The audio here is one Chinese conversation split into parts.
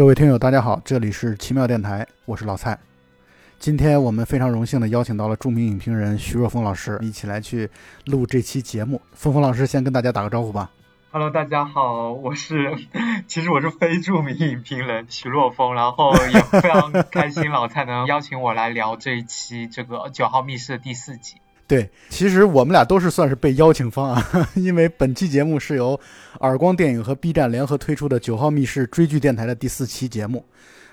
各位听友，大家好，这里是奇妙电台，我是老蔡。今天我们非常荣幸的邀请到了著名影评人徐若风老师，一起来去录这期节目。峰峰老师先跟大家打个招呼吧。Hello，大家好，我是，其实我是非著名影评人徐若风，然后也非常开心老蔡能邀请我来聊这一期这个九号密室的第四集。对，其实我们俩都是算是被邀请方啊，因为本期节目是由耳光电影和 B 站联合推出的《九号密室》追剧电台的第四期节目，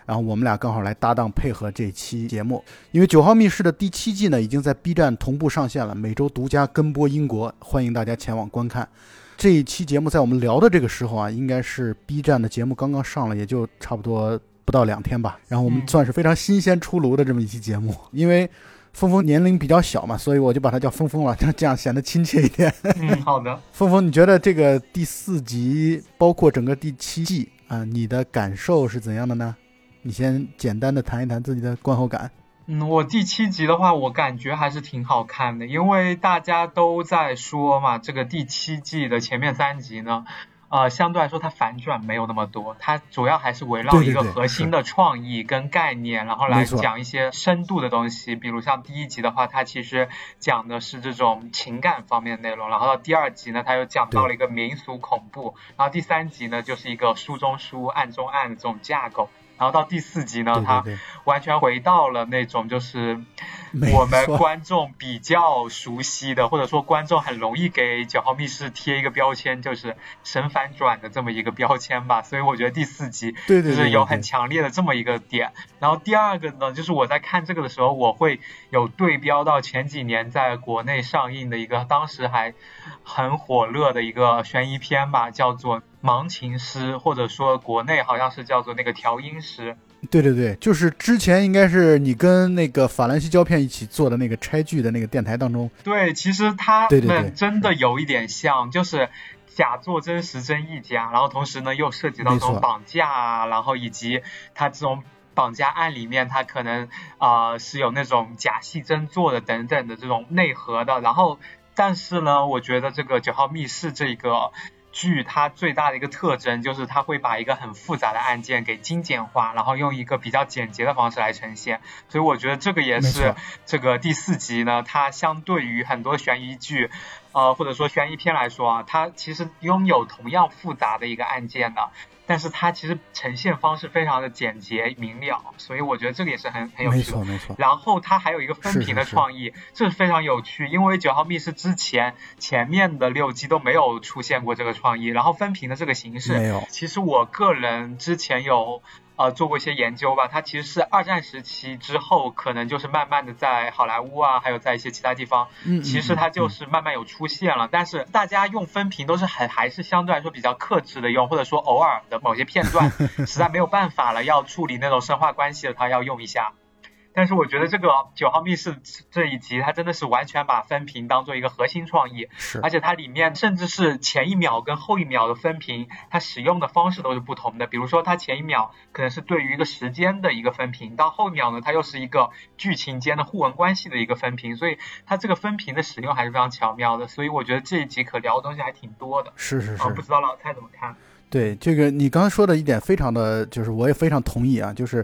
然后我们俩刚好来搭档配合这期节目。因为《九号密室》的第七季呢已经在 B 站同步上线了，每周独家跟播英国，欢迎大家前往观看。这一期节目在我们聊的这个时候啊，应该是 B 站的节目刚刚上了，也就差不多不到两天吧。然后我们算是非常新鲜出炉的这么一期节目，因为。峰峰年龄比较小嘛，所以我就把他叫峰峰了，这 样这样显得亲切一点。嗯，好的。峰峰，你觉得这个第四集，包括整个第七季啊，你的感受是怎样的呢？你先简单的谈一谈自己的观后感。嗯，我第七集的话，我感觉还是挺好看的，因为大家都在说嘛，这个第七季的前面三集呢。呃，相对来说，它反转没有那么多，它主要还是围绕一个核心的创意跟概念，然后来讲一些深度的东西。比如像第一集的话，它其实讲的是这种情感方面的内容，然后到第二集呢，它又讲到了一个民俗恐怖，然后第三集呢，就是一个书中书、案中案的这种架构。然后到第四集呢，它完全回到了那种就是我们观众比较熟悉的，或者说观众很容易给九号密室贴一个标签，就是神反转的这么一个标签吧。所以我觉得第四集就是有很强烈的这么一个点。然后第二个呢，就是我在看这个的时候，我会有对标到前几年在国内上映的一个当时还很火热的一个悬疑片吧，叫做。盲琴师，或者说国内好像是叫做那个调音师。对对对，就是之前应该是你跟那个法兰西胶片一起做的那个拆剧的那个电台当中。对，其实他们真的有一点像，就是假作真实真亦假，然后同时呢又涉及到这种绑架啊，然后以及他这种绑架案里面他可能啊是有那种假戏真做的等等的这种内核的。然后，但是呢，我觉得这个九号密室这个。剧它最大的一个特征就是它会把一个很复杂的案件给精简化，然后用一个比较简洁的方式来呈现。所以我觉得这个也是这个第四集呢，它相对于很多悬疑剧，呃或者说悬疑片来说啊，它其实拥有同样复杂的一个案件的。但是它其实呈现方式非常的简洁明了，所以我觉得这个也是很很有趣。没错没错。然后它还有一个分屏的创意，这是非常有趣，因为九号密室之前前面的六季都没有出现过这个创意，然后分屏的这个形式，没有。其实我个人之前有。呃，做过一些研究吧，它其实是二战时期之后，可能就是慢慢的在好莱坞啊，还有在一些其他地方，其实它就是慢慢有出现了。但是大家用分屏都是很还是相对来说比较克制的用，或者说偶尔的某些片段 实在没有办法了，要处理那种生化关系的，它要用一下。但是我觉得这个九号密室这一集，它真的是完全把分屏当做一个核心创意，是，而且它里面甚至是前一秒跟后一秒的分屏，它使用的方式都是不同的。比如说，它前一秒可能是对于一个时间的一个分屏，到后一秒呢，它又是一个剧情间的互文关系的一个分屏，所以它这个分屏的使用还是非常巧妙的。所以我觉得这一集可聊的东西还挺多的。是是是，不知道老蔡怎么看？对这个你刚刚说的一点，非常的就是我也非常同意啊，就是。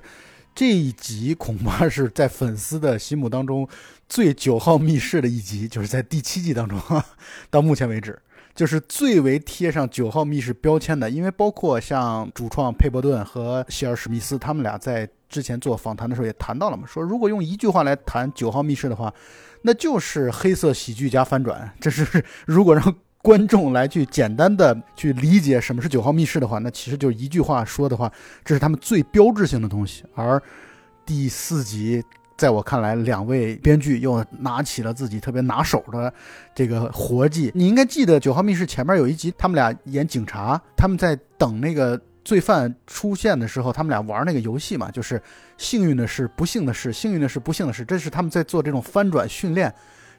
这一集恐怕是在粉丝的心目当中最九号密室的一集，就是在第七季当中，到目前为止就是最为贴上九号密室标签的。因为包括像主创佩伯顿和希尔史密斯他们俩在之前做访谈的时候也谈到了嘛，说如果用一句话来谈九号密室的话，那就是黑色喜剧加翻转。这是 如果让。观众来去简单的去理解什么是九号密室的话，那其实就一句话说的话，这是他们最标志性的东西。而第四集，在我看来，两位编剧又拿起了自己特别拿手的这个活计。你应该记得九号密室前面有一集，他们俩演警察，他们在等那个罪犯出现的时候，他们俩玩那个游戏嘛，就是幸运的是，不幸的是，幸运的是，不幸的是，这是他们在做这种翻转训练。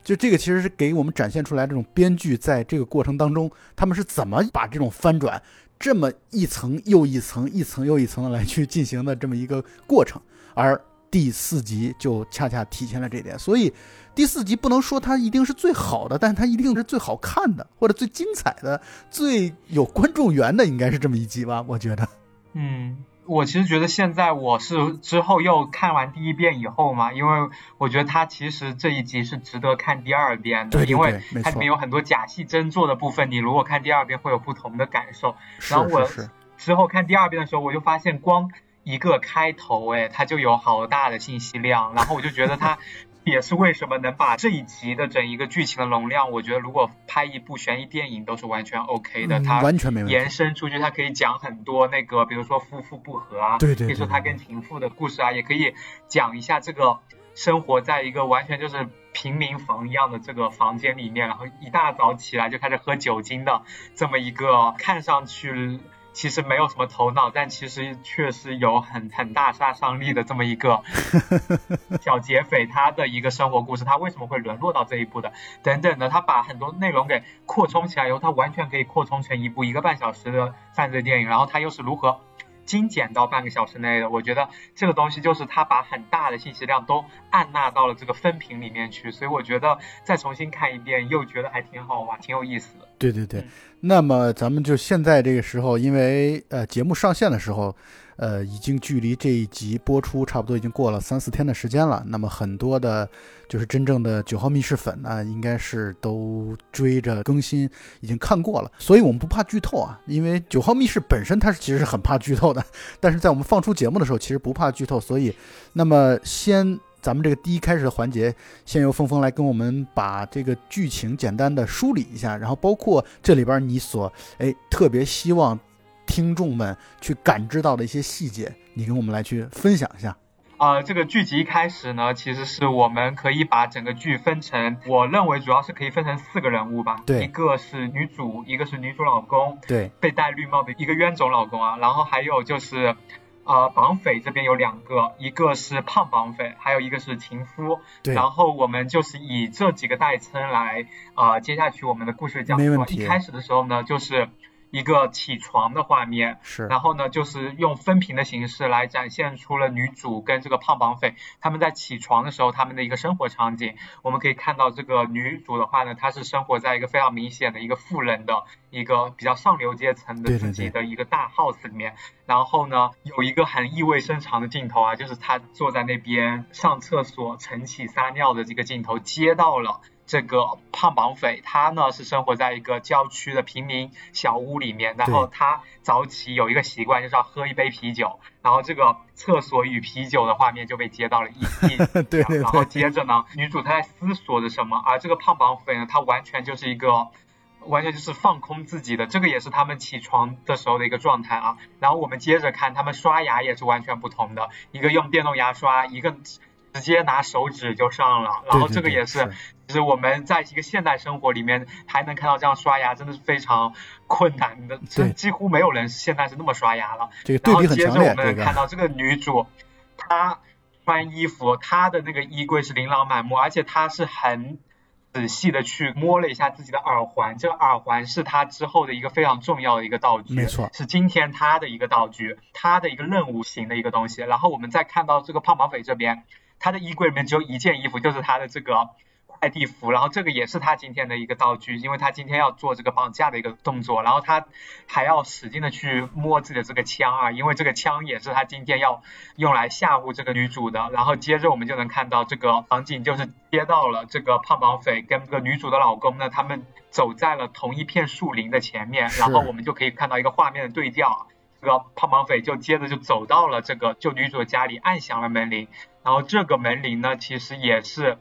就这个其实是给我们展现出来这种编剧在这个过程当中，他们是怎么把这种翻转这么一层又一层、一层又一层的来去进行的这么一个过程，而第四集就恰恰体现了这点。所以第四集不能说它一定是最好的，但它一定是最好看的，或者最精彩的、最有观众缘的，应该是这么一集吧？我觉得。嗯，我其实觉得现在我是之后又看完第一遍以后嘛，因为我觉得它其实这一集是值得看第二遍的，对对对因为它里面有很多假戏真做的部分，你如果看第二遍会有不同的感受。然后我之后看第二遍的时候，我就发现光一个开头，哎，它就有好大的信息量，然后我就觉得它也是为什么能把这一集的整一个剧情的容量，我觉得如果拍一部悬疑电影都是完全 OK 的，嗯它完全没问题。延伸出去，它可以讲很多那个，比如说夫妇不和啊，对对对可以说他跟情妇的故事啊，也可以讲一下这个生活在一个完全就是平民房一样的这个房间里面，然后一大早起来就开始喝酒精的这么一个看上去。其实没有什么头脑，但其实确实有很很大杀伤力的这么一个 小劫匪，他的一个生活故事，他为什么会沦落到这一步的，等等的，他把很多内容给扩充起来以后，他完全可以扩充成一部一个半小时的犯罪电影，然后他又是如何精简到半个小时内的？我觉得这个东西就是他把很大的信息量都按纳到了这个分屏里面去，所以我觉得再重新看一遍，又觉得还挺好玩，挺有意思的。对对对嗯，那么咱们就现在这个时候，因为呃节目上线的时候，呃已经距离这一集播出差不多已经过了三四天的时间了。那么很多的，就是真正的九号密室粉呢，应该是都追着更新，已经看过了。所以我们不怕剧透啊，因为九号密室本身它是其实是很怕剧透的，但是在我们放出节目的时候，其实不怕剧透。所以，那么先。咱们这个第一开始的环节，先由峰峰来跟我们把这个剧情简单的梳理一下，然后包括这里边你所哎特别希望听众们去感知到的一些细节，你跟我们来去分享一下。呃，这个剧集一开始呢，其实是我们可以把整个剧分成，我认为主要是可以分成四个人物吧。对一个是女主，一个是女主老公，对被戴绿帽的一个冤种老公啊，然后还有就是，呃，绑匪这边有两个，一个是胖绑匪，还有一个是情夫。对然后我们就是以这几个代称来，呃，接下去我们的故事讲述啊。没问题一开始的时候呢，就是一个起床的画面，是然后呢，就是用分屏的形式来展现出了女主跟这个胖绑匪他们在起床的时候他们的一个生活场景。我们可以看到这个女主的话呢，她是生活在一个非常明显的一个富人的一个比较上流阶层的自己的一个大 house 里面。然后呢，有一个很意味深长的镜头啊，就是她坐在那边上厕所晨起撒尿的这个镜头，接到了。这个胖绑匪，他呢是生活在一个郊区的平民小屋里面，然后他早起有一个习惯，就是要喝一杯啤酒，然后这个厕所与啤酒的画面就被接到了一一 对对然后接着呢，女主她在思索着什么，而这个胖绑匪呢，他完全就是一个。完全就是放空自己的，这个也是他们起床的时候的一个状态啊。然后我们接着看，他们刷牙也是完全不同的，一个用电动牙刷，一个直接拿手指就上了。然后这个也是是其实我们在一个现代生活里面还能看到这样刷牙，真的是非常困难的，这几乎没有人现在是那么刷牙了。这个对然后比很强烈，接着我们能看到这个女主，她穿衣服，她的那个衣柜是琳琅满目，而且她是很仔细的去摸了一下自己的耳环，这个耳环是她之后的一个非常重要的一个道具，没错是今天她的一个道具，她的一个任务型的一个东西。然后我们再看到这个胖绑匪这边，他的衣柜里面只有一件衣服，就是他的这个快递服，然后这个也是他今天的一个道具，因为他今天要做这个绑架的一个动作，然后他还要使劲的去摸自己的这个枪啊，因为这个枪也是他今天要用来吓唬这个女主的。然后接着我们就能看到这个场景，就是接到了这个胖绑匪跟这个女主的老公呢，他们走在了同一片树林的前面，然后我们就可以看到一个画面的对调。这个胖绑匪就接着就走到了这个就女主的家里，按响了门铃。然后这个门铃呢，其实也是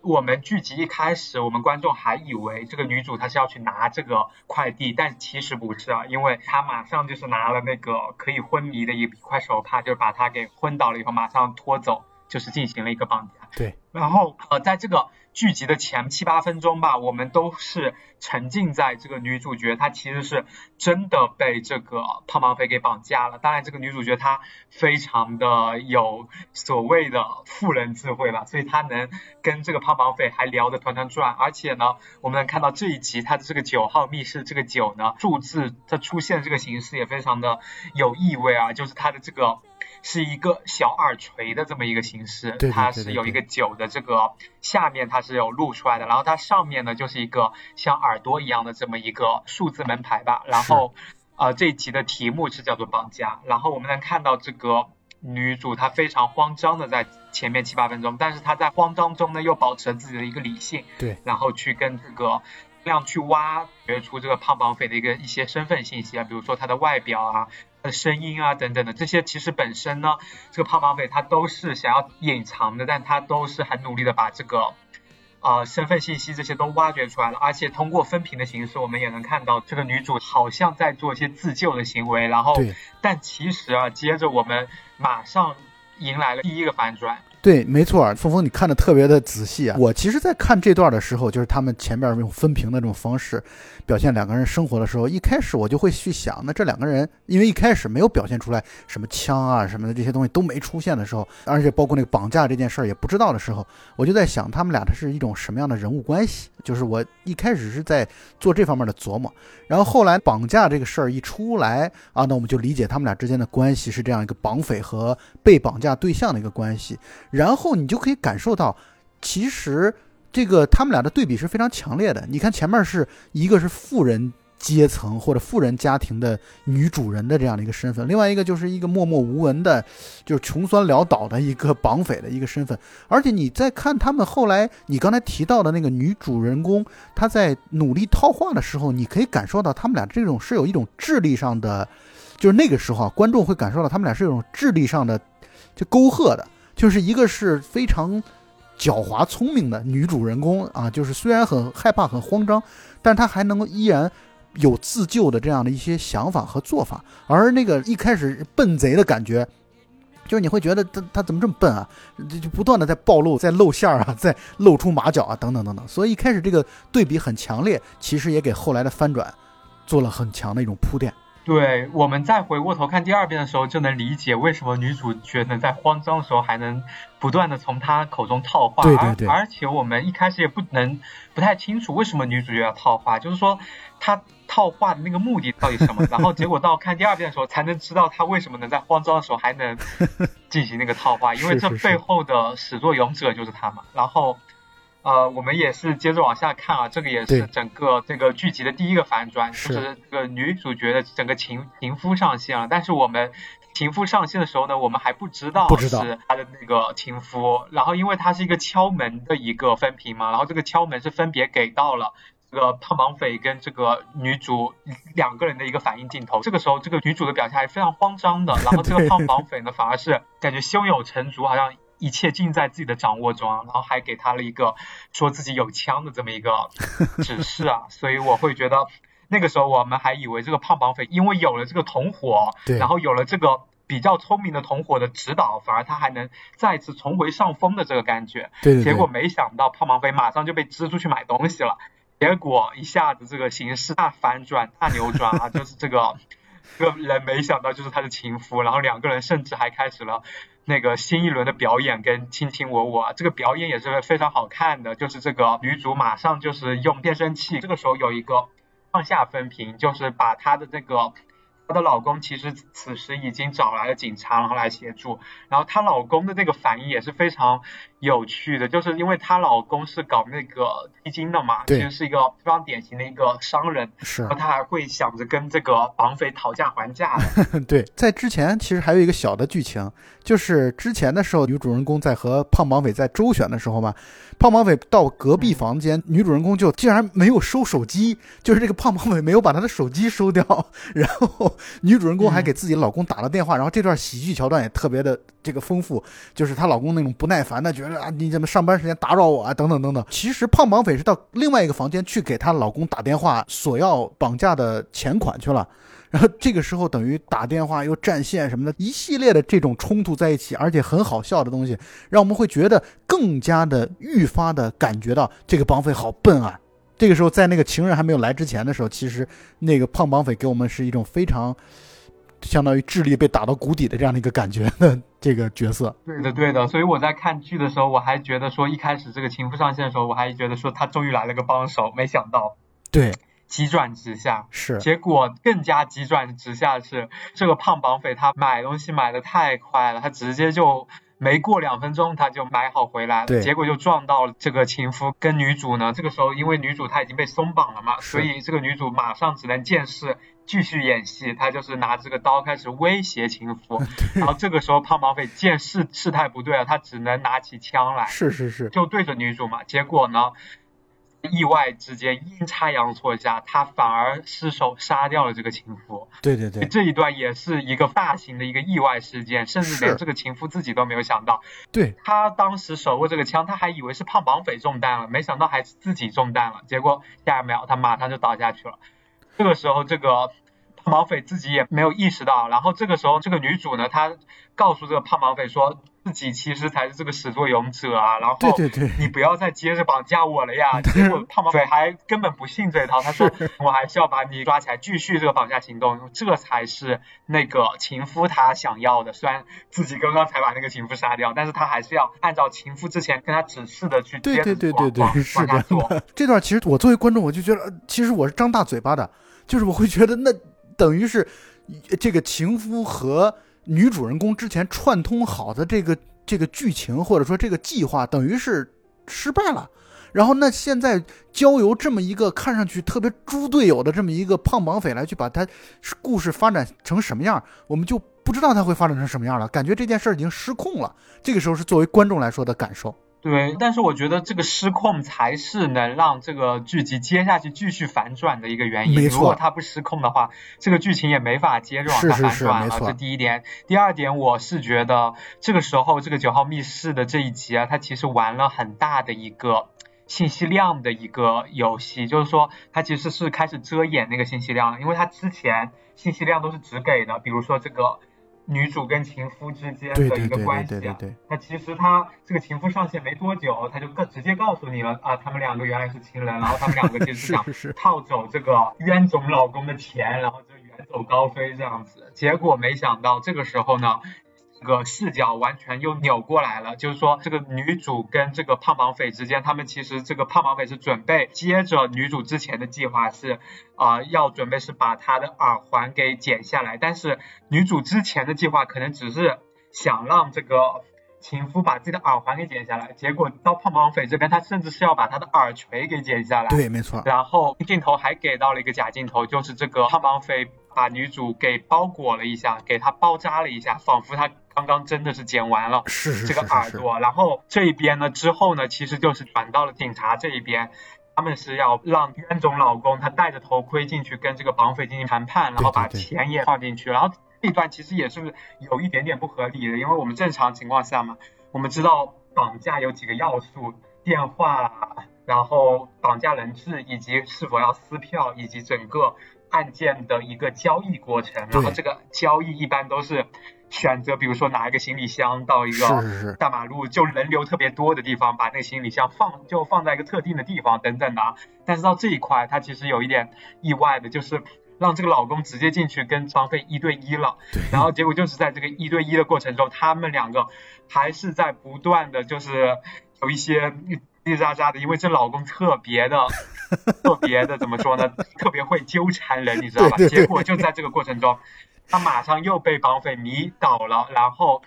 我们剧集一开始，我们观众还以为这个女主她是要去拿这个快递，但其实不是啊，因为她马上就是拿了那个可以昏迷的一一块手帕，就是把她给昏倒了以后，马上拖走，就是进行了一个绑架。对，然后呃，在这个剧集的前七八分钟吧，我们都是沉浸在这个女主角她其实是真的被这个胖绑匪给绑架了。当然，这个女主角她非常的有所谓的富人智慧吧，所以她能跟这个胖绑匪还聊得团团转。而且呢，我们能看到这一集它的这个九号密室这个九呢，数字它出现这个形式也非常的有意味啊，就是它的这个。是一个小耳垂的这么一个形式，它是有一个九的这个下面它是有露出来的，然后它上面呢就是一个像耳朵一样的这么一个数字门牌吧，然后呃，这一集的题目是叫做绑架，然后我们能看到这个女主她非常慌张的在前面七八分钟，但是她在慌张中呢又保持了自己的一个理性，对，然后去跟这个这样去挖掘出这个胖绑匪的一个一些身份信息啊，比如说他的外表啊、他的声音啊等等的，这些其实本身呢，这个胖绑匪他都是想要隐藏的，但他都是很努力的把这个。呃，身份信息这些都挖掘出来了，而且通过分屏的形式，我们也能看到这个女主好像在做一些自救的行为，然后，但其实啊，接着我们马上迎来了第一个反转。对，没错，峰峰，你看的特别的仔细啊。我其实，在看这段的时候，就是他们前面用分屏的这种方式表现两个人生活的时候，一开始我就会去想，那这两个人，因为一开始没有表现出来什么枪啊什么的这些东西都没出现的时候，而且包括那个绑架这件事儿也不知道的时候，我就在想，他们俩的是一种什么样的人物关系？就是我一开始是在做这方面的琢磨，然后后来绑架这个事儿一出来啊，那我们就理解他们俩之间的关系是这样一个绑匪和被绑架对象的一个关系。然后你就可以感受到，其实这个他们俩的对比是非常强烈的。你看前面是一个是富人阶层或者富人家庭的女主人的这样的一个身份，另外一个就是一个默默无闻的，就是穷酸潦倒的一个绑匪的一个身份。而且你再看他们后来，你刚才提到的那个女主人公，她在努力套话的时候，你可以感受到他们俩这种是有一种智力上的，就是那个时候啊，观众会感受到他们俩是有种智力上的就沟壑的。就是一个是非常狡猾聪明的女主人公啊，就是虽然很害怕、很慌张，但她还能够依然有自救的这样的一些想法和做法。而那个一开始笨贼的感觉，就是你会觉得他他怎么这么笨啊？就就不断的在暴露、在露馅儿啊，在露出马脚啊，等等等等。所以一开始这个对比很强烈，其实也给后来的翻转做了很强的一种铺垫。对，我们再回过头看第二遍的时候，就能理解为什么女主角能在慌张的时候还能不断的从他口中套话。对对对。而且我们一开始也不能不太清楚为什么女主角要套话，就是说她套话的那个目的到底什么？然后结果到看第二遍的时候，才能知道她为什么能在慌张的时候还能 进行那个套话，因为这背后的始作俑者就是她嘛。然后。呃，我们也是接着往下看啊，这个也是整个这个剧集的第一个反转，就是这个女主角的整个情情夫上线了。但是我们情夫上线的时候呢，我们还不知道是他的那个情夫。然后因为他是一个敲门的一个分屏嘛，然后这个敲门是分别给到了这个胖绑匪跟这个女主两个人的一个反应镜头。这个时候，这个女主的表现还非常慌张的，然后这个胖绑匪呢，反而是感觉胸有成竹，好像。一切尽在自己的掌握中，然后还给他了一个说自己有枪的这么一个 指示啊，所以我会觉得那个时候我们还以为这个胖绑匪因为有了这个同伙，然后有了这个比较聪明的同伙的指导，反而他还能再次重回上风的这个感觉。对。结果没想到胖绑匪马上就被支出去买东西了，结果一下子这个形势大反转、大扭转啊，就是这个这个人没想到就是他的情夫，然后两个人甚至还开始了。那个新一轮的表演跟卿卿我我，这个表演也是非常好看的。就是这个女主马上就是用变声器，这个时候有一个上下分屏，就是把她的这个。她的老公其实此时已经找来了警察，然后来协助。然后她老公的那个反应也是非常有趣的，就是因为她老公是搞那个基金的嘛，其实是一个非常典型的一个商人。是。然后他还会想着跟这个绑匪讨价还价。对，在之前其实还有一个小的剧情，就是之前的时候，女主人公在和胖绑匪在周旋的时候嘛，胖绑匪到隔壁房间，女主人公就竟然没有收手机，就是这个胖绑匪没有把她的手机收掉，然后。女主人公还给自己老公打了电话，然后这段喜剧桥段也特别的这个丰富，就是她老公那种不耐烦的，觉得啊你怎么上班时间打扰我啊等等等等。其实胖绑匪是到另外一个房间去给她老公打电话索要绑架的钱款去了，然后这个时候等于打电话又占线什么的，一系列的这种冲突在一起，而且很好笑的东西，让我们会觉得更加的愈发的感觉到这个绑匪好笨啊。这个时候，在那个情人还没有来之前的时候，其实那个胖绑匪给我们是一种非常相当于智力被打到谷底的这样的一个感觉的这个角色。对的，对的。所以我在看剧的时候，我还觉得说，一开始这个情妇上线的时候，我还觉得说他终于来了个帮手，没想到，对，急转直下。是。结果更加急转直下是，这个胖绑匪他买东西买的太快了，他直接就。没过两分钟，他就买好回来了，结果就撞到了这个情夫跟女主呢。这个时候，因为女主她已经被松绑了嘛，所以这个女主马上只能见势继续演戏，她就是拿这个刀开始威胁情夫，然后这个时候胖绑匪见事事态不对了，他只能拿起枪来，是是是，就对着女主嘛，结果呢？意外之间，阴差阳错下，他反而失手杀掉了这个情夫。对对对，这一段也是一个大型的一个意外事件，甚至连这个情夫自己都没有想到。对，他当时手握这个枪，他还以为是胖绑匪中弹了，没想到还是自己中弹了。结果下一秒他马上就倒下去了。这个时候，这个。胖绑匪自己也没有意识到，然后这个时候，这个女主呢，她告诉这个胖绑匪说自己其实才是这个始作俑者啊，然后对对对，你不要再接着绑架我了呀。结果胖绑匪还根本不信这一套，他说我还是要把你抓起来继续这个绑架行动，这才是那个情夫他想要的。虽然自己刚刚才把那个情夫杀掉，但是他还是要按照情夫之前跟他指示的去对对对对对，是的。这段其实我作为观众，我就觉得其实我是张大嘴巴的，就是我会觉得那。等于是，这个情夫和女主人公之前串通好的这个这个剧情，或者说这个计划，等于是失败了。然后那现在交由这么一个看上去特别猪队友的这么一个胖绑匪来去把他故事发展成什么样，我们就不知道他会发展成什么样了。感觉这件事已经失控了。这个时候是作为观众来说的感受。对，但是我觉得这个失控才是能让这个剧集接下去继续反转的一个原因。没错，如果它不失控的话，这个剧情也没法接着往下反转了。这第一点。第二点，我是觉得这个时候这个九号密室的这一集啊，它其实玩了很大的一个信息量的一个游戏，就是说它其实是开始遮掩那个信息量了，因为它之前信息量都是只给的，比如说这个。女主跟情夫之间的一个关系啊，那其实他这个情夫上线没多久，他就告直接告诉你了啊，他们两个原来是情人，然后他们两个其实 是想套走这个冤种老公的钱，然后就远走高飞这样子。结果没想到这个时候呢。这个视角完全又扭过来了，就是说这个女主跟这个胖绑匪之间，他们其实这个胖绑匪是准备接着女主之前的计划是，啊，要准备是把她的耳环给剪下来，但是女主之前的计划可能只是想让这个情夫把自己的耳环给剪下来，结果到胖绑匪这边，他甚至是要把他的耳垂给剪下来。对，没错。然后镜头还给到了一个假镜头，就是这个胖绑匪把女主给包裹了一下，给她包扎了一下，仿佛她。刚刚真的是剪完了这个耳朵，然后这一边呢之后呢，其实就是转到了警察这一边，他们是要让冤种老公他戴着头盔进去跟这个绑匪进行谈判，然后把钱也放进去，然后这段其实也是有一点点不合理的，因为我们正常情况下嘛，我们知道绑架有几个要素，电话，然后绑架人质以及是否要撕票，以及整个案件的一个交易过程，然后这个交易一般都是。选择，比如说拿一个行李箱到一个大马路就人流特别多的地方，把那个行李箱放就放在一个特定的地方等等的。但是到这一块，他其实有一点意外的，就是让这个老公直接进去跟张飞一对一了。然后结果就是在这个一对一的过程中，他们两个还是在不断的就是有一些叽叽喳喳的，因为这老公特别的 特别的怎么说呢？特别会纠缠人，你知道吧？结果就在这个过程中。他马上又被绑匪迷倒了，然后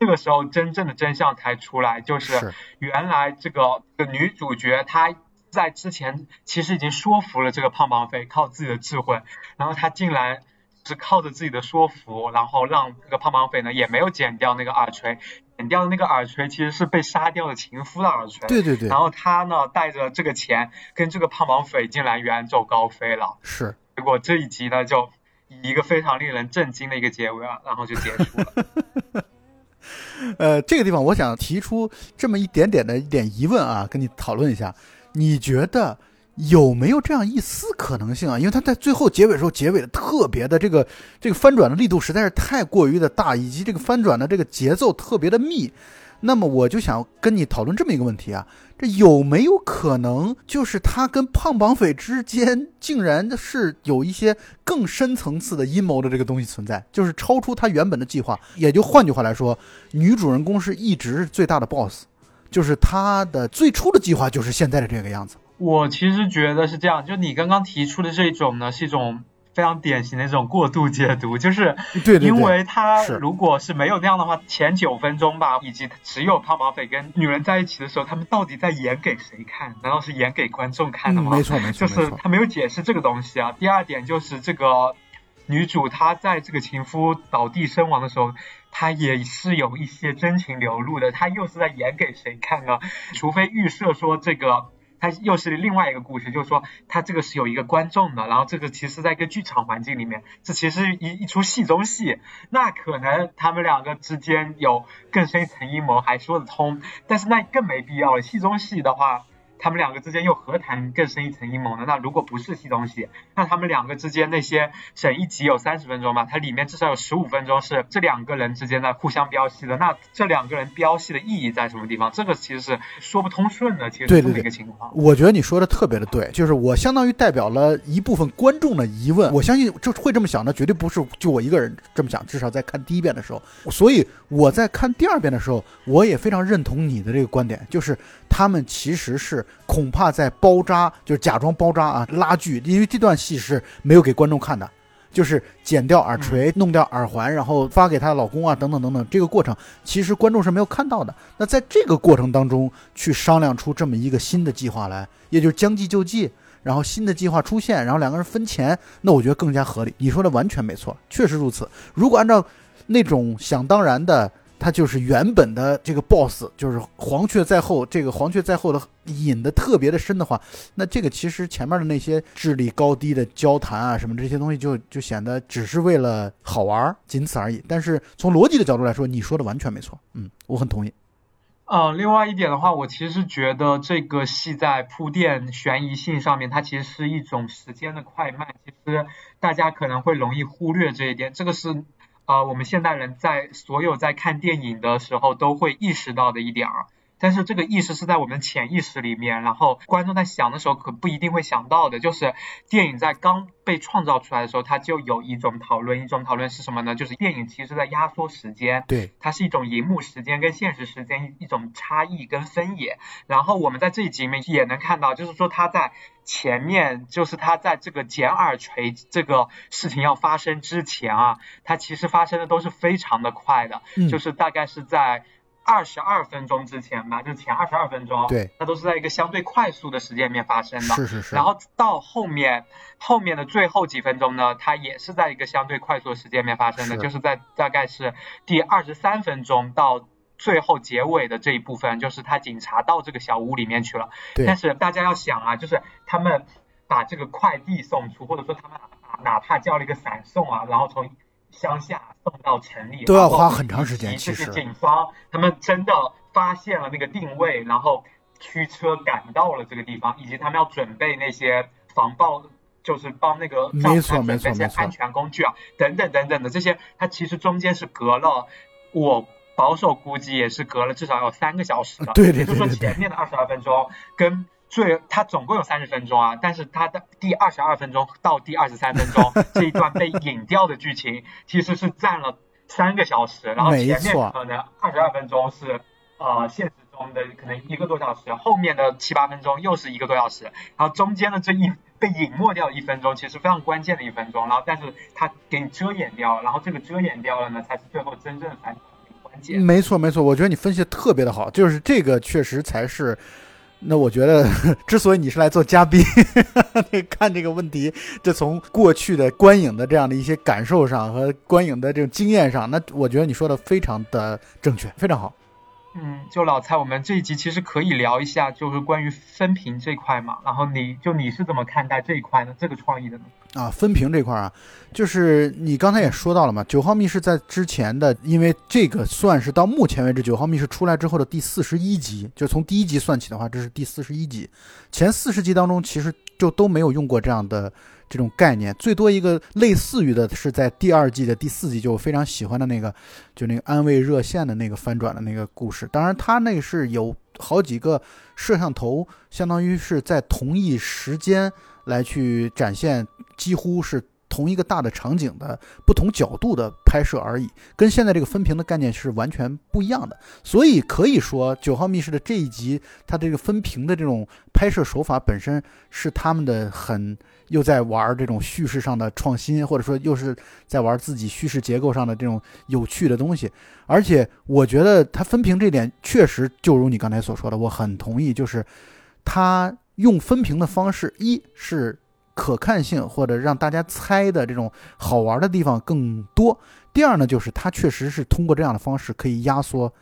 这个时候真正的真相才出来，就是原来这个的女主角她在之前其实已经说服了这个胖绑匪，靠自己的智慧，然后他竟然是靠着自己的说服，然后让这个胖绑匪呢也没有剪掉那个耳垂，剪掉的那个耳垂其实是被杀掉的情夫的耳垂，对对对，然后他呢带着这个钱跟这个胖绑匪竟然远走高飞了，是，结果这一集呢就以。一个非常令人震惊的一个结尾啊，然后就结束了。呃，这个地方我想提出这么一点点的一点疑问啊，跟你讨论一下，你觉得有没有这样一丝可能性啊？因为他在最后结尾的时候结尾的特别的这个这个翻转的力度实在是太过于的大，以及这个翻转的这个节奏特别的密。那么我就想跟你讨论这么一个问题啊，这有没有可能就是他跟胖绑匪之间竟然是有一些更深层次的阴谋的这个东西存在，就是超出他原本的计划。也就换句话来说，女主人公是一直最大的 boss，就是他的最初的计划就是现在的这个样子。我其实觉得是这样，就你刚刚提出的这种呢，是一种。非常典型的这种过度解读，就是因为他如果是没有那样的话，前九分钟吧，以及只有胖马匪跟女人在一起的时候，他们到底在演给谁看？难道是演给观众看的吗？没错没错，就是他没有解释这个东西啊。第二点就是这个女主她在这个情夫倒地身亡的时候，他也是有一些真情流露的。他又是在演给谁看呢？除非预设说这个。他又是另外一个故事，就是说他这个是有一个观众的，然后这个其实在一个剧场环境里面，这其实一一出戏中戏，那可能他们两个之间有更深一层阴谋还说得通，但是那更没必要了，戏中戏的话。他们两个之间又何谈更深一层阴谋呢？那如果不是戏中戏，那他们两个之间那些整一集有三十分钟嘛，它里面至少有十五分钟是这两个人之间的互相飙戏的。那这两个人飙戏的意义在什么地方？这个其实是说不通顺的。其实这么一个情况，我觉得你说的特别的对，就是我相当于代表了一部分观众的疑问。我相信就会这么想的，绝对不是就我一个人这么想。至少在看第一遍的时候，所以我在看第二遍的时候，我也非常认同你的这个观点，就是他们其实是。恐怕在包扎，就是假装包扎啊，拉锯，因为这段戏是没有给观众看的，就是剪掉耳垂，弄掉耳环，然后发给她老公啊，等等等等，这个过程其实观众是没有看到的。那在这个过程当中，去商量出这么一个新的计划来，也就是将计就计，然后新的计划出现，然后两个人分钱，那我觉得更加合理。你说的完全没错，确实如此。如果按照那种想当然的。他就是原本的这个 boss，就是黄雀在后。这个黄雀在后的引的特别的深的话，那这个其实前面的那些智力高低的交谈啊，什么这些东西，就就显得只是为了好玩，仅此而已。但是从逻辑的角度来说，你说的完全没错。嗯，我很同意。嗯，另外一点的话，我其实觉得这个戏在铺垫悬疑性上面，它其实是一种时间的快慢。其实大家可能会容易忽略这一点，这个是。啊，我们现代人在所有在看电影的时候都会意识到的一点儿，但是这个意识是在我们潜意识里面，然后观众在想的时候可不一定会想到的，就是电影在刚被创造出来的时候，它就有一种讨论，一种讨论是什么呢？就是电影其实在压缩时间，对，它是一种荧幕时间跟现实时间一种差异跟分野，然后我们在这一集里面也能看到，就是说它在。前面就是他在这个剪耳垂这个事情要发生之前啊，它其实发生的都是非常的快的，就是大概是在二十二分钟之前吧，就是前二十二分钟，对，它都是在一个相对快速的时间里面发生的，是是是。然后到后面后面的最后几分钟呢，它也是在一个相对快速的时间里面发生的，就是在大概是第二十三分钟到。最后结尾的这一部分，就是他警察到这个小屋里面去了。对。但是大家要想啊，就是他们把这个快递送出，或者说他们哪怕叫了一个闪送啊，然后从乡下送到城里，都要花很长时间。其实警方他们真的发现了那个定位，然后驱车赶到了这个地方，以及他们要准备那些防爆，就是帮那个没错没错那些安全工具啊，等等等等的这些，它其实中间是隔了我。保守估计也是隔了至少有三个小时的，对对对，就说前面的二十二分钟跟最，它总共有三十分钟啊，但是它的第二十二分钟到第二十三分钟 这一段被引掉的剧情，其实是占了三个小时，然后前面可能二十二分钟是呃现实中的可能一个多小时，后面的七八分钟又是一个多小时，然后中间的这一被隐没掉一分钟，其实非常关键的一分钟，然后但是它给你遮掩掉了，然后这个遮掩掉了呢，才是最后真正的反转。没错，没错，我觉得你分析的特别的好，就是这个确实才是。那我觉得，之所以你是来做嘉宾，看这个问题，就从过去的观影的这样的一些感受上和观影的这种经验上，那我觉得你说的非常的正确，非常好。嗯，就老蔡，我们这一集其实可以聊一下，就是关于分屏这块嘛。然后你就你是怎么看待这一块呢？这个创意的呢？啊，分屏这块啊，就是你刚才也说到了嘛，《九号密室》在之前的，因为这个算是到目前为止《九号密室》出来之后的第四十一集，就从第一集算起的话，这是第四十一集。前四十集当中，其实就都没有用过这样的。这种概念最多一个类似于的是在第二季的第四集，就我非常喜欢的那个，就那个安慰热线的那个翻转的那个故事。当然，它那是有好几个摄像头，相当于是在同一时间来去展现，几乎是。同一个大的场景的不同角度的拍摄而已，跟现在这个分屏的概念是完全不一样的。所以可以说，《九号密室》的这一集，它这个分屏的这种拍摄手法本身是他们的很又在玩这种叙事上的创新，或者说又是在玩自己叙事结构上的这种有趣的东西。而且我觉得它分屏这点确实就如你刚才所说的，我很同意，就是它用分屏的方式，一是。可看性或者让大家猜的这种好玩的地方更多。第二呢，就是它确实是通过这样的方式可以压缩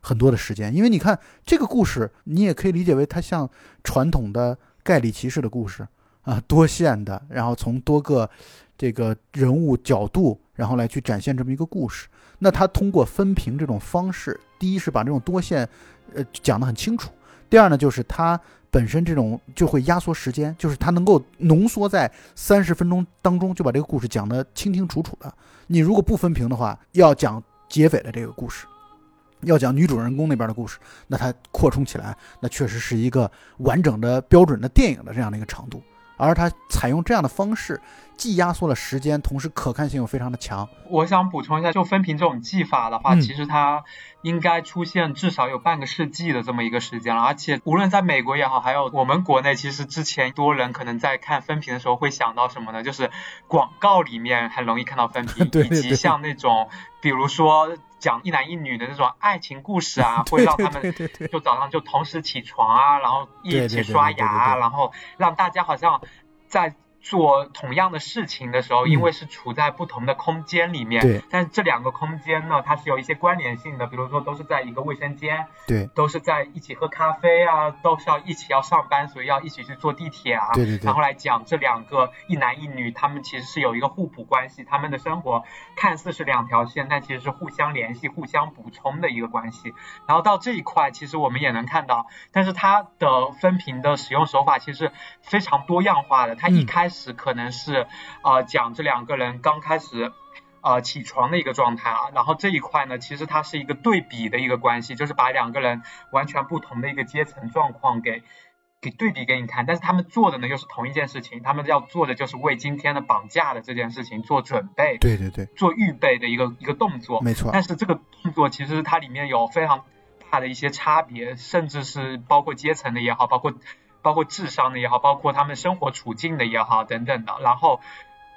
很多的时间，因为你看这个故事，你也可以理解为它像传统的盖里奇式的故事啊，多线的，然后从多个这个人物角度，然后来去展现这么一个故事。那它通过分屏这种方式，第一是把这种多线呃讲得很清楚，第二呢就是它。本身这种就会压缩时间，就是它能够浓缩在三十分钟当中就把这个故事讲得清清楚楚的。你如果不分屏的话，要讲劫匪的这个故事，要讲女主人公那边的故事，那它扩充起来，那确实是一个完整的标准的电影的这样的一个长度。而它采用这样的方式，既压缩了时间，同时可看性又非常的强。我想补充一下，就分屏这种技法的话，其实它应该出现至少有半个世纪的这么一个时间了。而且无论在美国也好，还有我们国内，其实之前多人可能在看分屏的时候会想到什么呢？就是广告里面很容易看到分屏，以及像那种比如说讲一男一女的那种爱情故事啊，会让他们就早上就同时起床啊，然后一起刷牙，然后让大家好像在。做同样的事情的时候，因为是处在不同的空间里面，对，但是这两个空间呢，它是有一些关联性的，比如说都是在一个卫生间，对，都是在一起喝咖啡啊，都是要一起要上班，所以要一起去坐地铁啊，对对对，然后来讲这两个一男一女，他们其实是有一个互补关系，他们的生活看似是两条线，但其实是互相联系、互相补充的一个关系。然后到这一块，其实我们也能看到，但是它的分屏的使用手法其实非常多样化的，它一开始。是可能是，呃，讲这两个人刚开始，呃，起床的一个状态啊。然后这一块呢，其实它是一个对比的一个关系，就是把两个人完全不同的一个阶层状况给给对比给你看。但是他们做的呢又是同一件事情，他们要做的就是为今天的绑架的这件事情做准备。对对对，做预备的一个一个动作。没错。但是这个动作其实它里面有非常大的一些差别，甚至是包括阶层的也好，包括。包括智商的也好，包括他们生活处境的也好，等等的。然后，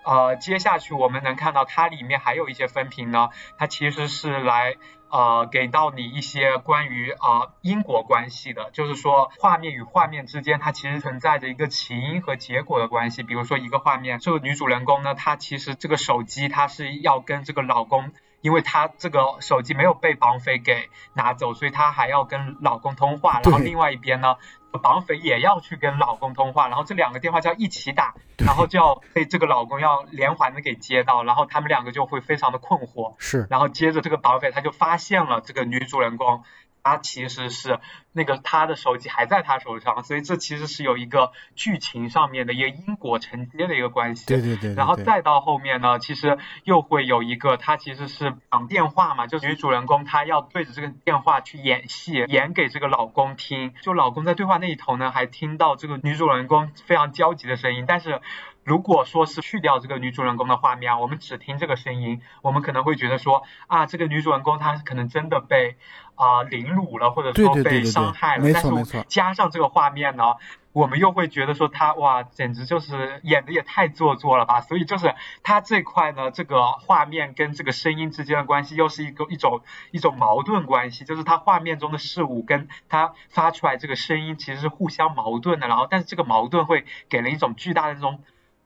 呃，接下去我们能看到它里面还有一些分屏呢，它其实是来呃给到你一些关于啊因果关系的，就是说画面与画面之间它其实存在着一个起因和结果的关系。比如说一个画面，这个女主人公呢，她其实这个手机她是要跟这个老公，因为她这个手机没有被绑匪给拿走，所以她还要跟老公通话。然后另外一边呢。绑匪也要去跟老公通话，然后这两个电话就要一起打，然后就要被这个老公要连环的给接到，然后他们两个就会非常的困惑。是，然后接着这个绑匪他就发现了这个女主人公。他其实是那个他的手机还在他手上，所以这其实是有一个剧情上面的一个因果承接的一个关系。对对对。然后再到后面呢，其实又会有一个，他其实是讲电话嘛，就女主人公她要对着这个电话去演戏，演给这个老公听。就老公在对话那一头呢，还听到这个女主人公非常焦急的声音，但是。如果说是去掉这个女主人公的画面啊，我们只听这个声音，我们可能会觉得说啊，这个女主人公她可能真的被啊凌辱了，或者说被伤害了。但是加上这个画面呢，我们又会觉得说她哇，简直就是演的也太做作了吧。所以就是她这块呢，这个画面跟这个声音之间的关系又是一个一种一种矛盾关系，就是她画面中的事物跟她发出来这个声音其实是互相矛盾的。然后，但是这个矛盾会给人一种巨大的这种。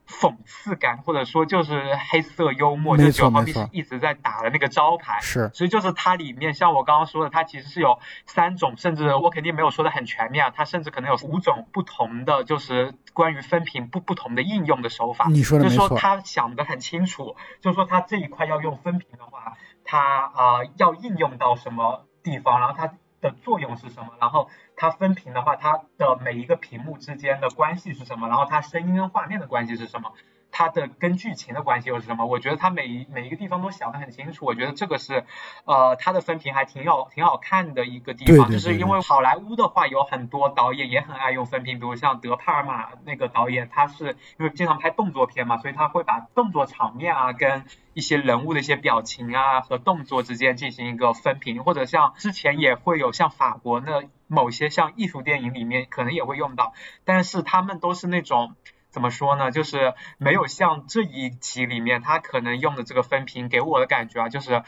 讽刺感，或者说就是黑色幽默，就九号密是一直在打的那个招牌。是，所以就是它里面，像我刚刚说的，它其实是有三种，甚至我肯定没有说的很全面啊，它甚至可能有五种不同的，就是关于分屏不不同的应用的手法。你说的没错。就是说他想的很清楚，就是说他这一块要用分屏的话，他啊要应用到什么地方，然后它的作用是什么，然后。它分屏的话，它的每一个屏幕之间的关系是什么？然后它声音跟画面的关系是什么？它的跟剧情的关系又是什么？我觉得它每一每一个地方都想得很清楚。我觉得这个是，呃，它的分屏还挺有挺好看的一个地方。就是因为好莱坞的话，有很多导演也很爱用分屏，比如像德帕尔玛那个导演，他是因为经常拍动作片嘛，所以他会把动作场面啊跟一些人物的一些表情啊和动作之间进行一个分屏，或者像之前也会有像法国那某些像艺术电影里面可能也会用到，但是他们都是那种。怎么说呢？就是没有像这一集里面他可能用的这个分屏给我的感觉啊，就是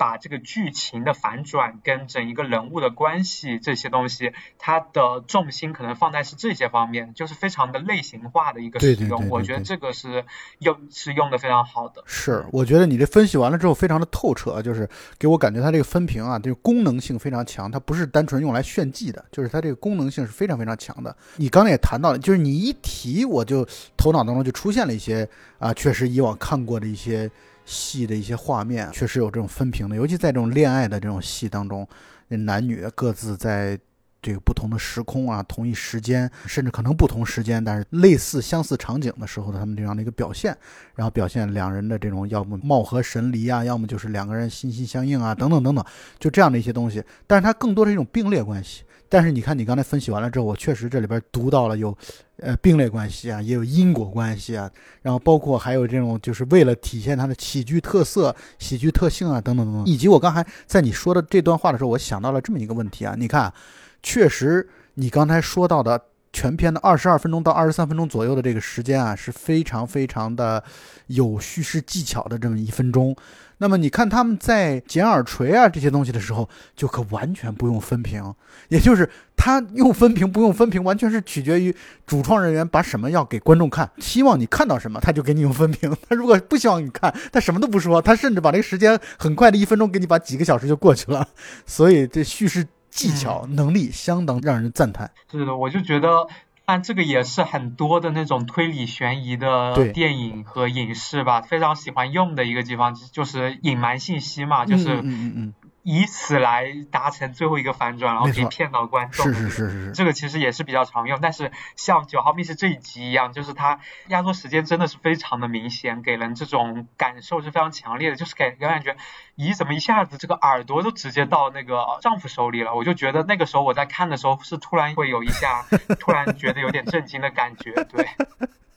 把这个剧情的反转跟整一个人物的关系这些东西，它的重心可能放在是这些方面，就是非常的类型化的一个使用。我觉得这个是用是用的非常好的。是，我觉得你这分析完了之后非常的透彻，就是给我感觉它这个分屏啊，这个功能性非常强，它不是单纯用来炫技的，就是它这个功能性是非常非常强的。你刚才也谈到了，就是你一提我就头脑当中就出现了一些啊，确实以往看过的一些。戏的一些画面确实有这种分屏的，尤其在这种恋爱的这种戏当中，男女各自在这个不同的时空啊，同一时间，甚至可能不同时间，但是类似相似场景的时候的他们这样的一个表现，然后表现两人的这种要么貌合神离啊，要么就是两个人心心相印啊，等等等等，就这样的一些东西。但是它更多是一种并列关系。但是你看，你刚才分析完了之后，我确实这里边读到了有，呃，并列关系啊，也有因果关系啊，然后包括还有这种就是为了体现它的喜剧特色、喜剧特性啊，等等等等。以及我刚才在你说的这段话的时候，我想到了这么一个问题啊，你看，确实你刚才说到的全篇的二十二分钟到二十三分钟左右的这个时间啊，是非常非常的有叙事技巧的这么一分钟。那么你看他们在剪耳垂啊这些东西的时候，就可完全不用分屏，也就是他用分屏不用分屏，完全是取决于主创人员把什么要给观众看，希望你看到什么，他就给你用分屏。他如果不希望你看，他什么都不说，他甚至把这个时间很快的一分钟给你把几个小时就过去了。所以这叙事技巧能力相当让人赞叹。是的，我就觉得。但这个也是很多的那种推理悬疑的电影和影视吧，非常喜欢用的一个地方，就是隐瞒信息嘛，就是嗯嗯嗯。以此来达成最后一个反转，然后可以骗到观众。是是是是。这个其实也是比较常用，但是像九号密室这一集一样，就是它压缩时间真的是非常的明显，给人这种感受是非常强烈的，就是给人感觉，咦，怎么一下子这个耳朵都直接到那个丈夫手里了？我就觉得那个时候我在看的时候是突然会有一下，突然觉得有点震惊的感觉，对。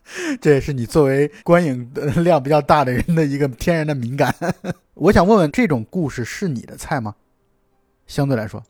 这也是你作为观影 量比较大的人的一个天然的敏感。我想问问，这种故事是你的菜吗？相对来说，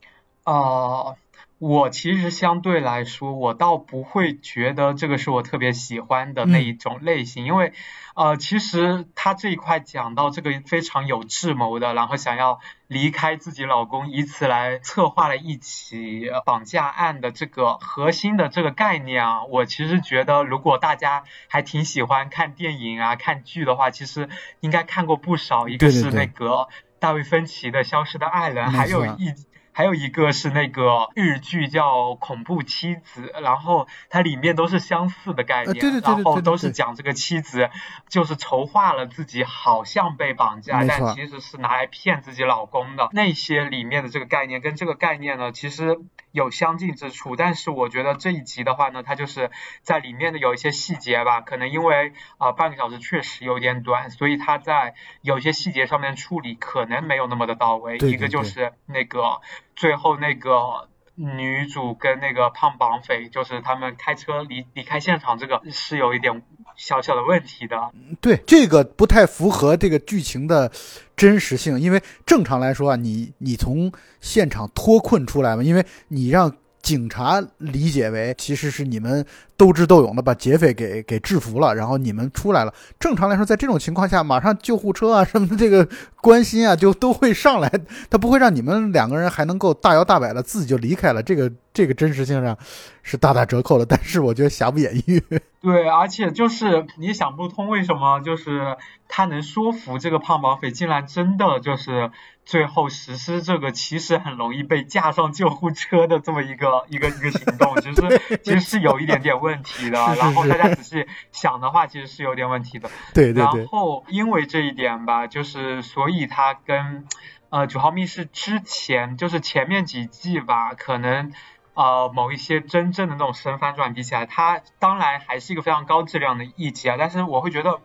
啊。我其实相对来说，我倒不会觉得这个是我特别喜欢的那一种类型，因为，呃，其实他这一块讲到这个非常有智谋的，然后想要离开自己老公，以此来策划了一起绑架案的这个核心的这个概念啊，我其实觉得如果大家还挺喜欢看电影啊、看剧的话，其实应该看过不少，一个是那个大卫芬奇的《消失的爱人》，还有一。还有一个是那个日剧叫《恐怖妻子》，然后它里面都是相似的概念，然后都是讲这个妻子就是筹划了自己好像被绑架，但其实是拿来骗自己老公的。那些里面的这个概念跟这个概念呢，其实有相近之处，但是我觉得这一集的话呢，它就是在里面的有一些细节吧，可能因为啊半个小时确实有点短，所以它在有些细节上面处理可能没有那么的到位。一个就是那个。最后那个女主跟那个胖绑匪，就是他们开车离离开现场，这个是有一点小小的问题的。对，这个不太符合这个剧情的真实性，因为正常来说啊，你你从现场脱困出来嘛，因为你让。警察理解为其实是你们斗智斗勇的把劫匪给给制服了，然后你们出来了。正常来说，在这种情况下，马上救护车啊什么的这个关心啊就都会上来，他不会让你们两个人还能够大摇大摆的自己就离开了。这个 这个真实性上是大打折扣的，但是我觉得瑕不掩瑜。对，而且就是你想不通为什么就是他能说服这个胖绑匪，竟然真的就是。最后实施这个其实很容易被架上救护车的这么一个一个一个行动，其实 其实是有一点点问题的。然后大家仔细想的话，其实是有点问题的。对对对。然后因为这一点吧，就是所以他跟呃九号密室之前就是前面几季吧，可能呃某一些真正的那种神反转比起来，它当然还是一个非常高质量的一集啊。但是我会觉得。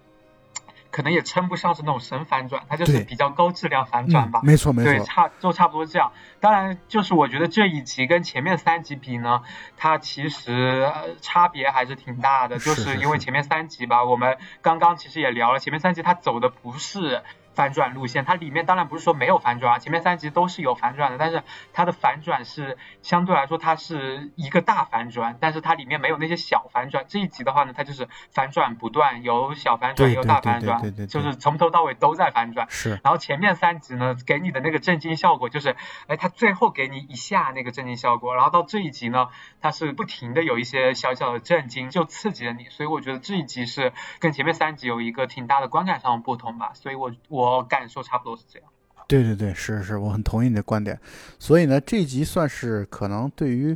可能也称不上是那种神反转，它就是比较高质量反转吧。没错没错，对，差就差不多这样。当然，就是我觉得这一集跟前面三集比呢，它其实差别还是挺大的。就是因为前面三集吧，我们刚刚其实也聊了，前面三集它走的不是反转路线，它里面当然不是说没有反转啊，前面三集都是有反转的，但是它的反转是相对来说它是一个大反转，但是它里面没有那些小反转。这一集的话呢，它就是反转不断，有小反转，有大反转，就是从头到尾都在反转。是。然后前面三集呢，给你的那个震惊效果就是，哎，它最后给你一下那个震惊效果，然后到这一集呢，它是不停的有一些小小的震惊，就刺激了你。所以我觉得这一集是跟前面三集有一个挺大的观感上的不同吧。所以我我。我感受差不多是这样。对对对，是是，我很同意你的观点。所以呢，这集算是可能对于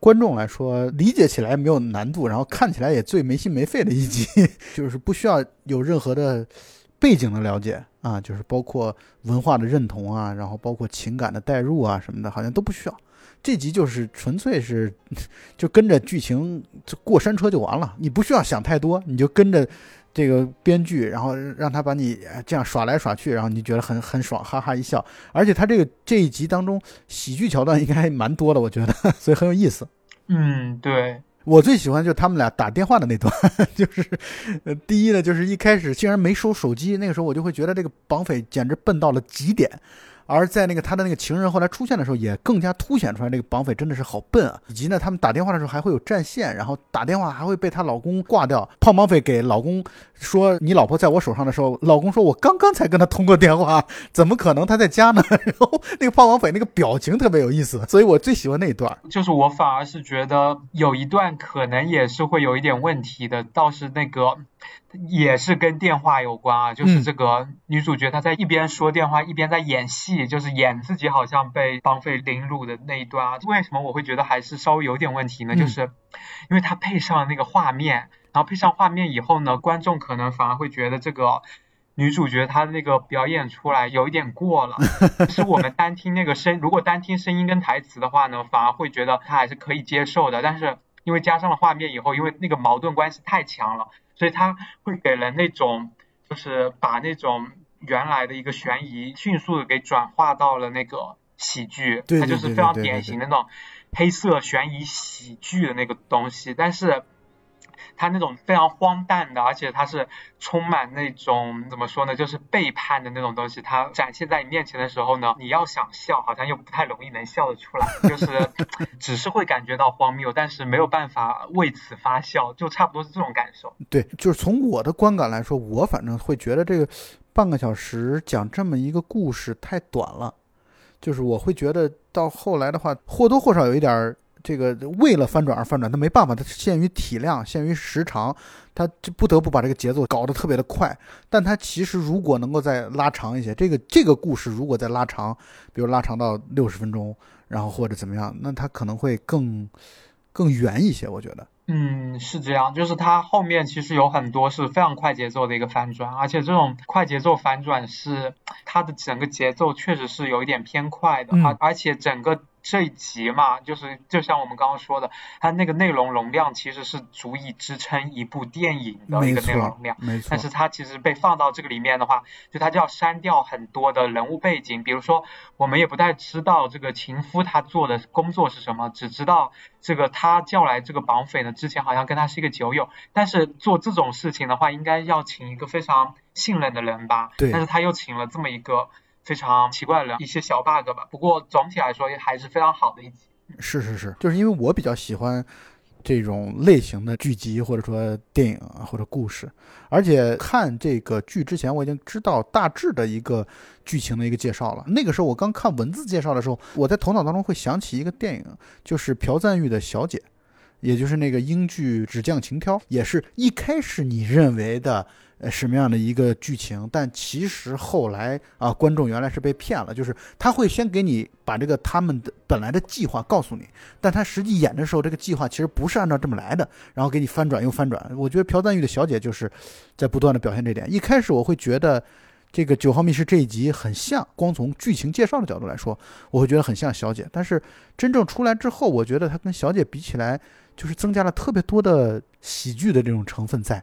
观众来说理解起来没有难度，然后看起来也最没心没肺的一集，就是不需要有任何的背景的了解啊，就是包括文化的认同啊，然后包括情感的代入啊什么的，好像都不需要。这集就是纯粹是就跟着剧情过山车就完了，你不需要想太多，你就跟着。这个编剧，然后让他把你这样耍来耍去，然后你觉得很很爽，哈哈一笑。而且他这个这一集当中喜剧桥段应该还蛮多的，我觉得，所以很有意思。嗯，对我最喜欢就是他们俩打电话的那段，就是呃，第一呢，就是一开始竟然没收手机，那个时候我就会觉得这个绑匪简直笨到了极点。而在那个他的那个情人后来出现的时候，也更加凸显出来，这个绑匪真的是好笨啊！以及呢，他们打电话的时候还会有占线，然后打电话还会被她老公挂掉。胖绑匪给老公说：“你老婆在我手上的时候，老公说我刚刚才跟她通过电话，怎么可能她在家呢？” 然后那个胖绑匪那个表情特别有意思，所以我最喜欢那一段。就是我反而是觉得有一段可能也是会有一点问题的，倒是那个。也是跟电话有关啊，就是这个女主角她在一边说电话一边在演戏，就是演自己好像被绑匪凌辱的那一段啊。为什么我会觉得还是稍微有点问题呢？就是因为它配上了那个画面，然后配上画面以后呢，观众可能反而会觉得这个女主角她那个表演出来有一点过了。是我们单听那个声，如果单听声音跟台词的话呢，反而会觉得她还是可以接受的。但是因为加上了画面以后，因为那个矛盾关系太强了。所以他会给人那种，就是把那种原来的一个悬疑迅速的给转化到了那个喜剧，它就是非常典型的那种黑色悬疑喜剧的那个东西，但是。他那种非常荒诞的，而且他是充满那种怎么说呢，就是背叛的那种东西。他展现在你面前的时候呢，你要想笑，好像又不太容易能笑得出来，就是只是会感觉到荒谬，但是没有办法为此发笑，就差不多是这种感受。对，就是从我的观感来说，我反正会觉得这个半个小时讲这么一个故事太短了，就是我会觉得到后来的话，或多或少有一点儿。这个为了翻转而翻转，他没办法，他限于体量，限于时长，他就不得不把这个节奏搞得特别的快。但他其实如果能够再拉长一些，这个这个故事如果再拉长，比如拉长到六十分钟，然后或者怎么样，那他可能会更更圆一些，我觉得。嗯，是这样，就是它后面其实有很多是非常快节奏的一个翻转，而且这种快节奏反转是它的整个节奏确实是有一点偏快的，而而且整个。这一集嘛，就是就像我们刚刚说的，它那个内容容量其实是足以支撑一部电影的一个内容量。没错，但是它其实被放到这个里面的话，就它就要删掉很多的人物背景，比如说我们也不太知道这个情夫他做的工作是什么，只知道这个他叫来这个绑匪呢，之前好像跟他是一个酒友，但是做这种事情的话，应该要请一个非常信任的人吧？对。但是他又请了这么一个。非常奇怪的一些小 bug 吧，不过总体来说也还是非常好的一集。是是是，就是因为我比较喜欢这种类型的剧集或者说电影或者故事，而且看这个剧之前我已经知道大致的一个剧情的一个介绍了。那个时候我刚看文字介绍的时候，我在头脑当中会想起一个电影，就是朴赞玉的《小姐》，也就是那个英剧《纸匠情挑》，也是一开始你认为的。呃，什么样的一个剧情？但其实后来啊，观众原来是被骗了。就是他会先给你把这个他们的本来的计划告诉你，但他实际演的时候，这个计划其实不是按照这么来的，然后给你翻转又翻转。我觉得朴赞玉的小姐就是在不断的表现这点。一开始我会觉得这个九号密室这一集很像，光从剧情介绍的角度来说，我会觉得很像小姐。但是真正出来之后，我觉得它跟小姐比起来，就是增加了特别多的喜剧的这种成分在。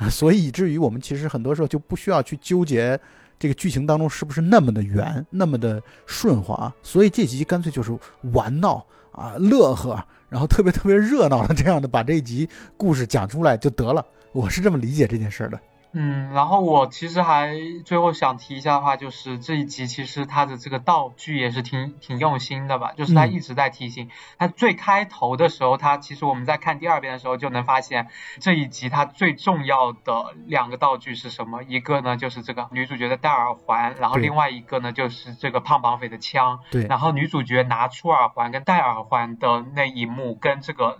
所以以至于我们其实很多时候就不需要去纠结这个剧情当中是不是那么的圆，那么的顺滑。所以这集干脆就是玩闹啊，乐呵，然后特别特别热闹的这样的把这一集故事讲出来就得了。我是这么理解这件事的。嗯，然后我其实还最后想提一下的话，就是这一集其实它的这个道具也是挺挺用心的吧，就是它一直在提醒。他最开头的时候，它其实我们在看第二遍的时候就能发现，这一集它最重要的两个道具是什么？一个呢就是这个女主角的戴耳环，然后另外一个呢就是这个胖绑匪的枪。对。然后女主角拿出耳环跟戴耳环的那一幕，跟这个。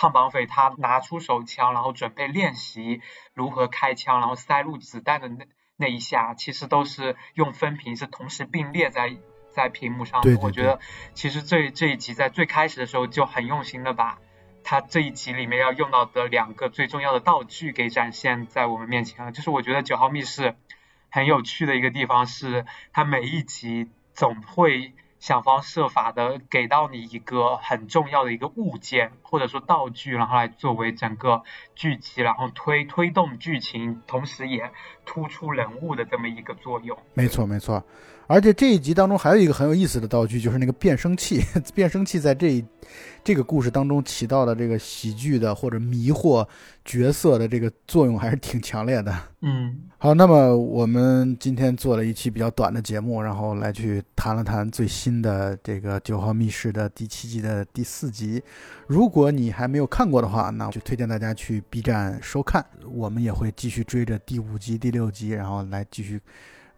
胖绑匪他拿出手枪，然后准备练习如何开枪，然后塞入子弹的那那一下，其实都是用分屏是同时并列在在屏幕上的。我觉得其实这这一集在最开始的时候就很用心的把他这一集里面要用到的两个最重要的道具给展现在我们面前了。就是我觉得九号密室很有趣的一个地方是，它每一集总会。想方设法的给到你一个很重要的一个物件或者说道具，然后来作为整个剧集，然后推推动剧情，同时也突出人物的这么一个作用。没错，没错。而且这一集当中还有一个很有意思的道具，就是那个变声器。变声器在这一这个故事当中起到的这个喜剧的或者迷惑角色的这个作用还是挺强烈的。嗯，好，那么我们今天做了一期比较短的节目，然后来去谈了谈最新的这个《九号密室》的第七季的第四集。如果你还没有看过的话，那我就推荐大家去 B 站收看。我们也会继续追着第五集、第六集，然后来继续。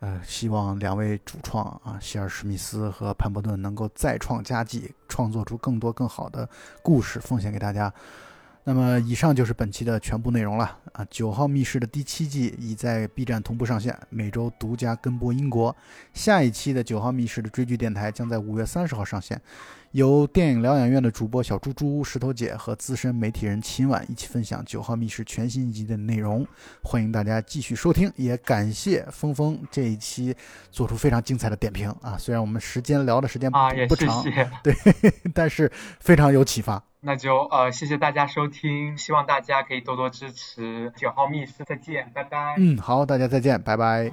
呃，希望两位主创啊，希尔史密斯和潘伯顿能够再创佳绩，创作出更多更好的故事，奉献给大家。那么，以上就是本期的全部内容了啊！九号密室的第七季已在 B 站同步上线，每周独家跟播英国。下一期的九号密室的追剧电台将在五月三十号上线，由电影疗养院的主播小猪猪、石头姐和资深媒体人秦婉一起分享九号密室全新一集的内容。欢迎大家继续收听，也感谢峰峰这一期做出非常精彩的点评啊！虽然我们时间聊的时间不长，对，但是非常有启发。那就呃，谢谢大家收听，希望大家可以多多支持九号密室，再见，拜拜。嗯，好，大家再见，拜拜。